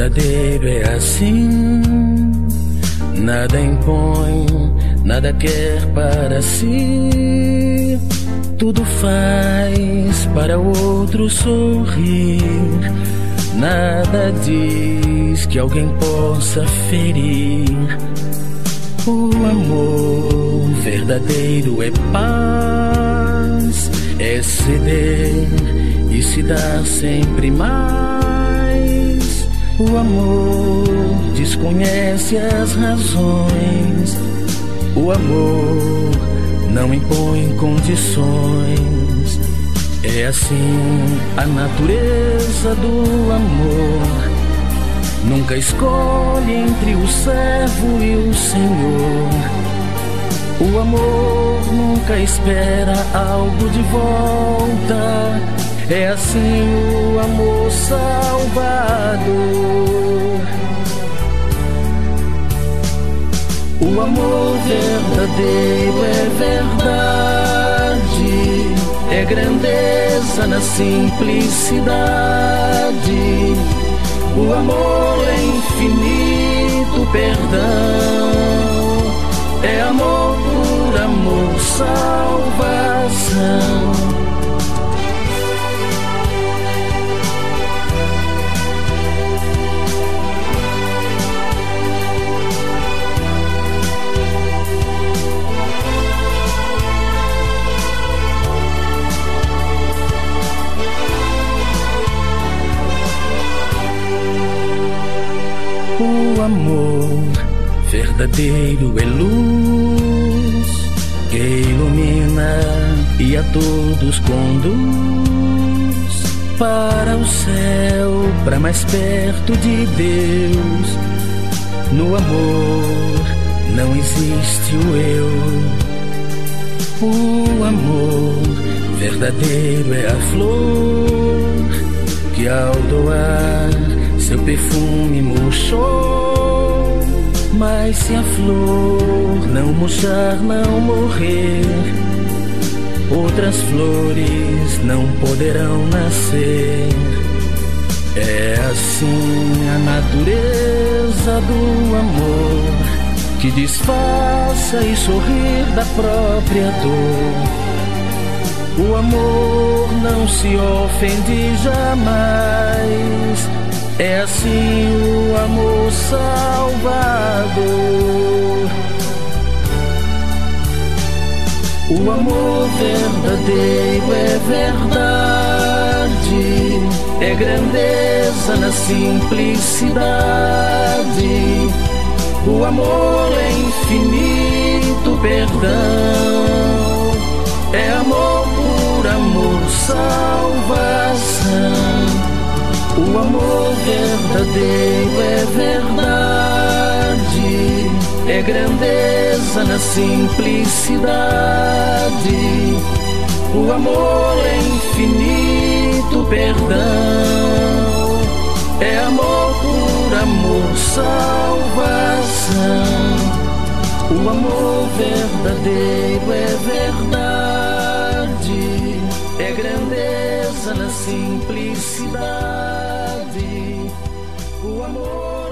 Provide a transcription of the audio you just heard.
verdadeiro é assim. Nada impõe, nada quer para si. Tudo faz para o outro sorrir. Nada diz que alguém possa ferir. O amor verdadeiro é paz, é ceder e se dar sempre mais. O amor desconhece as razões. O amor não impõe condições. É assim a natureza do amor. Nunca escolhe entre o servo e o Senhor. O amor nunca espera algo de volta. É assim o amor salvador. O amor verdadeiro é verdade, é grandeza na simplicidade. O amor é infinito perdão, é amor por amor. Amor verdadeiro é luz que ilumina e a todos conduz para o céu, para mais perto de Deus. No amor não existe o eu. O amor verdadeiro é a flor que ao doar seu perfume murchou, se a flor não murchar, não morrer, outras flores não poderão nascer. É assim a natureza do amor que disfarça e sorrir da própria dor. O amor não se ofende jamais é assim o amor salvador. O amor verdadeiro é verdade, é grandeza na simplicidade. O amor é infinito perdão, é amor por amor, salvação. O amor verdadeiro é verdade, grandeza na simplicidade. O amor é infinito perdão, é amor por amor, salvação. O amor verdadeiro é verdade, é grandeza na simplicidade. O amor